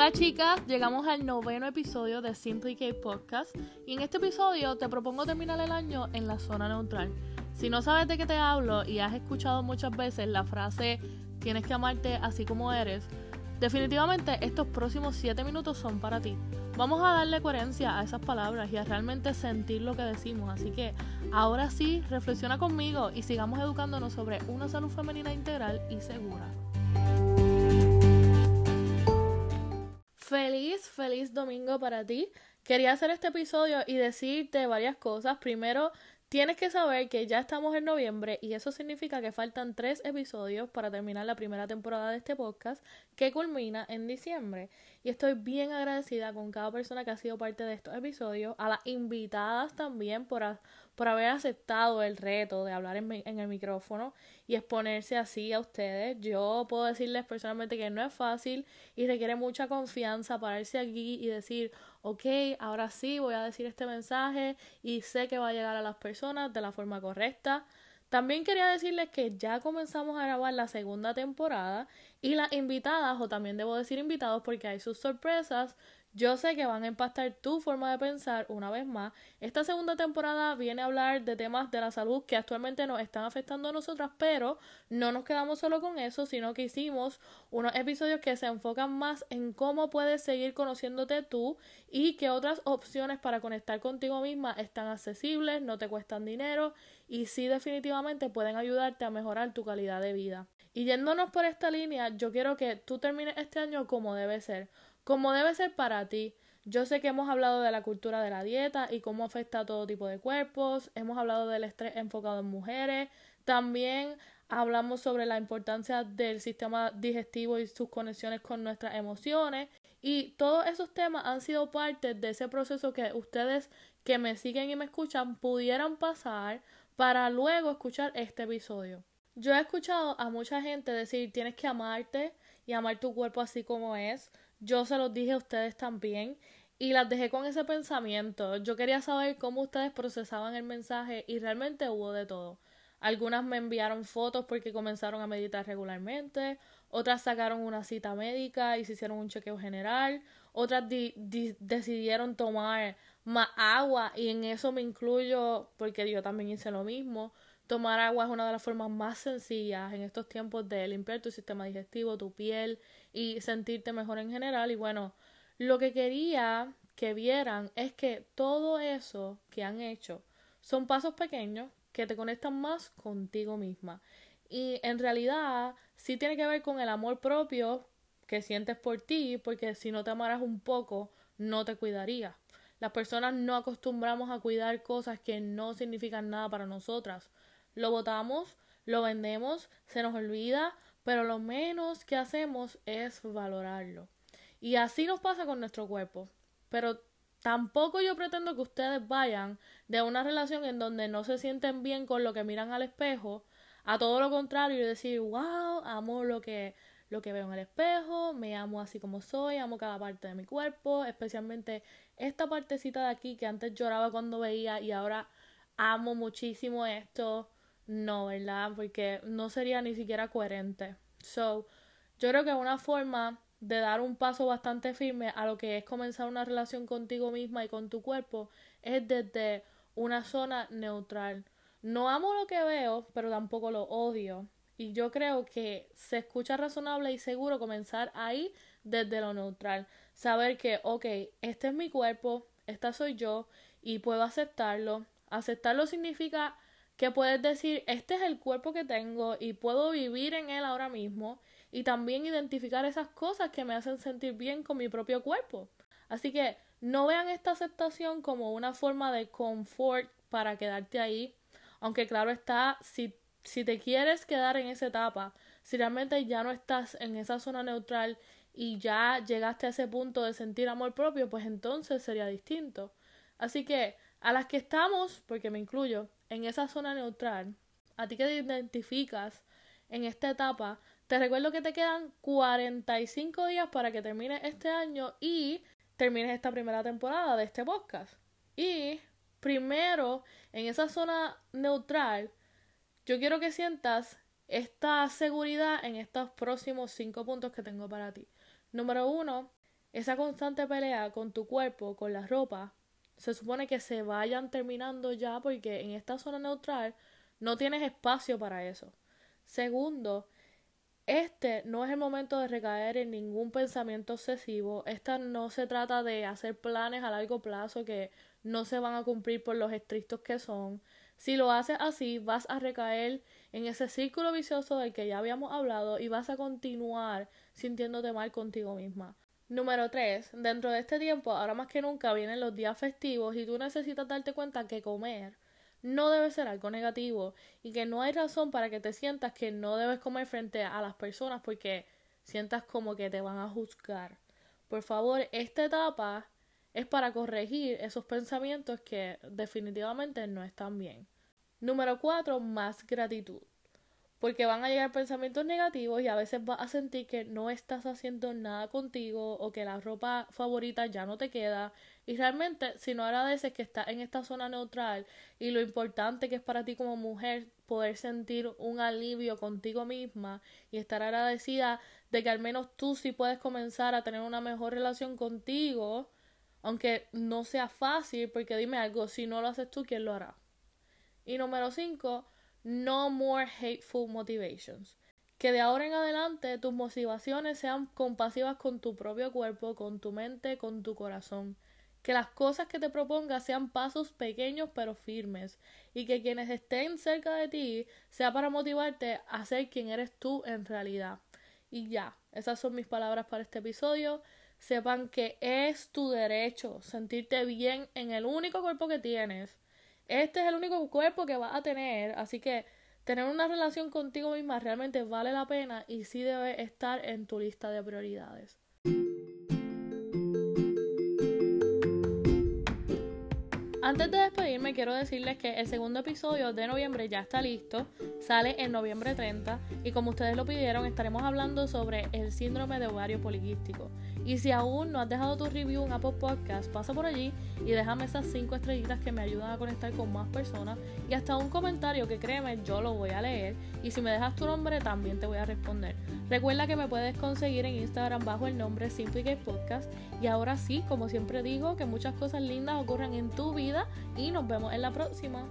Hola chicas, llegamos al noveno episodio de Simply K Podcast y en este episodio te propongo terminar el año en la zona neutral. Si no sabes de qué te hablo y has escuchado muchas veces la frase tienes que amarte así como eres, definitivamente estos próximos 7 minutos son para ti. Vamos a darle coherencia a esas palabras y a realmente sentir lo que decimos, así que ahora sí, reflexiona conmigo y sigamos educándonos sobre una salud femenina integral y segura. Feliz, feliz domingo para ti. Quería hacer este episodio y decirte varias cosas. Primero, tienes que saber que ya estamos en noviembre y eso significa que faltan tres episodios para terminar la primera temporada de este podcast que culmina en diciembre. Y estoy bien agradecida con cada persona que ha sido parte de estos episodios, a las invitadas también por, por haber aceptado el reto de hablar en, en, el micrófono y exponerse así a ustedes. Yo puedo decirles personalmente que no es fácil y requiere mucha confianza pararse aquí y decir, ok, ahora sí voy a decir este mensaje y sé que va a llegar a las personas de la forma correcta. También quería decirles que ya comenzamos a grabar la segunda temporada y las invitadas, o también debo decir invitados porque hay sus sorpresas, yo sé que van a impactar tu forma de pensar una vez más. Esta segunda temporada viene a hablar de temas de la salud que actualmente nos están afectando a nosotras, pero no nos quedamos solo con eso, sino que hicimos unos episodios que se enfocan más en cómo puedes seguir conociéndote tú y qué otras opciones para conectar contigo misma están accesibles, no te cuestan dinero y sí definitivamente pueden ayudarte a mejorar tu calidad de vida. Y yéndonos por esta línea, yo quiero que tú termines este año como debe ser como debe ser para ti. Yo sé que hemos hablado de la cultura de la dieta y cómo afecta a todo tipo de cuerpos, hemos hablado del estrés enfocado en mujeres, también hablamos sobre la importancia del sistema digestivo y sus conexiones con nuestras emociones y todos esos temas han sido parte de ese proceso que ustedes que me siguen y me escuchan pudieran pasar para luego escuchar este episodio. Yo he escuchado a mucha gente decir tienes que amarte y amar tu cuerpo así como es. Yo se los dije a ustedes también y las dejé con ese pensamiento. Yo quería saber cómo ustedes procesaban el mensaje y realmente hubo de todo. Algunas me enviaron fotos porque comenzaron a meditar regularmente, otras sacaron una cita médica y se hicieron un chequeo general, otras decidieron tomar más agua y en eso me incluyo porque yo también hice lo mismo. Tomar agua es una de las formas más sencillas en estos tiempos de limpiar tu sistema digestivo, tu piel y sentirte mejor en general. Y bueno, lo que quería que vieran es que todo eso que han hecho son pasos pequeños que te conectan más contigo misma. Y en realidad sí tiene que ver con el amor propio que sientes por ti, porque si no te amaras un poco, no te cuidarías. Las personas no acostumbramos a cuidar cosas que no significan nada para nosotras lo botamos, lo vendemos, se nos olvida, pero lo menos que hacemos es valorarlo. Y así nos pasa con nuestro cuerpo. Pero tampoco yo pretendo que ustedes vayan de una relación en donde no se sienten bien con lo que miran al espejo, a todo lo contrario y decir, wow, amo lo que, lo que veo en el espejo, me amo así como soy, amo cada parte de mi cuerpo, especialmente esta partecita de aquí que antes lloraba cuando veía y ahora amo muchísimo esto no, ¿verdad? Porque no sería ni siquiera coherente. So, yo creo que una forma de dar un paso bastante firme a lo que es comenzar una relación contigo misma y con tu cuerpo es desde una zona neutral. No amo lo que veo, pero tampoco lo odio. Y yo creo que se escucha razonable y seguro comenzar ahí desde lo neutral. Saber que, ok, este es mi cuerpo, esta soy yo y puedo aceptarlo. Aceptarlo significa que puedes decir, este es el cuerpo que tengo y puedo vivir en él ahora mismo y también identificar esas cosas que me hacen sentir bien con mi propio cuerpo. Así que no vean esta aceptación como una forma de confort para quedarte ahí, aunque claro está, si, si te quieres quedar en esa etapa, si realmente ya no estás en esa zona neutral y ya llegaste a ese punto de sentir amor propio, pues entonces sería distinto. Así que a las que estamos, porque me incluyo, en esa zona neutral, a ti que te identificas en esta etapa, te recuerdo que te quedan 45 días para que termines este año y termines esta primera temporada de este podcast. Y primero, en esa zona neutral, yo quiero que sientas esta seguridad en estos próximos cinco puntos que tengo para ti. Número uno, esa constante pelea con tu cuerpo, con la ropa, se supone que se vayan terminando ya porque en esta zona neutral no tienes espacio para eso. Segundo, este no es el momento de recaer en ningún pensamiento obsesivo. Esta no se trata de hacer planes a largo plazo que no se van a cumplir por los estrictos que son. Si lo haces así, vas a recaer en ese círculo vicioso del que ya habíamos hablado y vas a continuar sintiéndote mal contigo misma. Número 3. Dentro de este tiempo, ahora más que nunca, vienen los días festivos y tú necesitas darte cuenta que comer no debe ser algo negativo y que no hay razón para que te sientas que no debes comer frente a las personas porque sientas como que te van a juzgar. Por favor, esta etapa es para corregir esos pensamientos que definitivamente no están bien. Número 4. Más gratitud porque van a llegar pensamientos negativos y a veces vas a sentir que no estás haciendo nada contigo o que la ropa favorita ya no te queda. Y realmente si no agradeces que estás en esta zona neutral y lo importante que es para ti como mujer poder sentir un alivio contigo misma y estar agradecida de que al menos tú sí puedes comenzar a tener una mejor relación contigo aunque no sea fácil porque dime algo si no lo haces tú quién lo hará y número 5 no more hateful motivations. Que de ahora en adelante tus motivaciones sean compasivas con tu propio cuerpo, con tu mente, con tu corazón. Que las cosas que te propongas sean pasos pequeños pero firmes. Y que quienes estén cerca de ti sea para motivarte a ser quien eres tú en realidad. Y ya, esas son mis palabras para este episodio. Sepan que es tu derecho sentirte bien en el único cuerpo que tienes este es el único cuerpo que vas a tener, así que tener una relación contigo misma realmente vale la pena y sí debe estar en tu lista de prioridades. Antes de despedirme, quiero decirles que el segundo episodio de noviembre ya está listo, sale en noviembre 30 y como ustedes lo pidieron, estaremos hablando sobre el síndrome de ovario poliquístico. Y si aún no has dejado tu review en Apple Podcast, pasa por allí y déjame esas 5 estrellitas que me ayudan a conectar con más personas y hasta un comentario que créeme, yo lo voy a leer y si me dejas tu nombre también te voy a responder. Recuerda que me puedes conseguir en Instagram bajo el nombre Simply Podcast y ahora sí, como siempre digo, que muchas cosas lindas ocurran en tu vida y nos vemos en la próxima.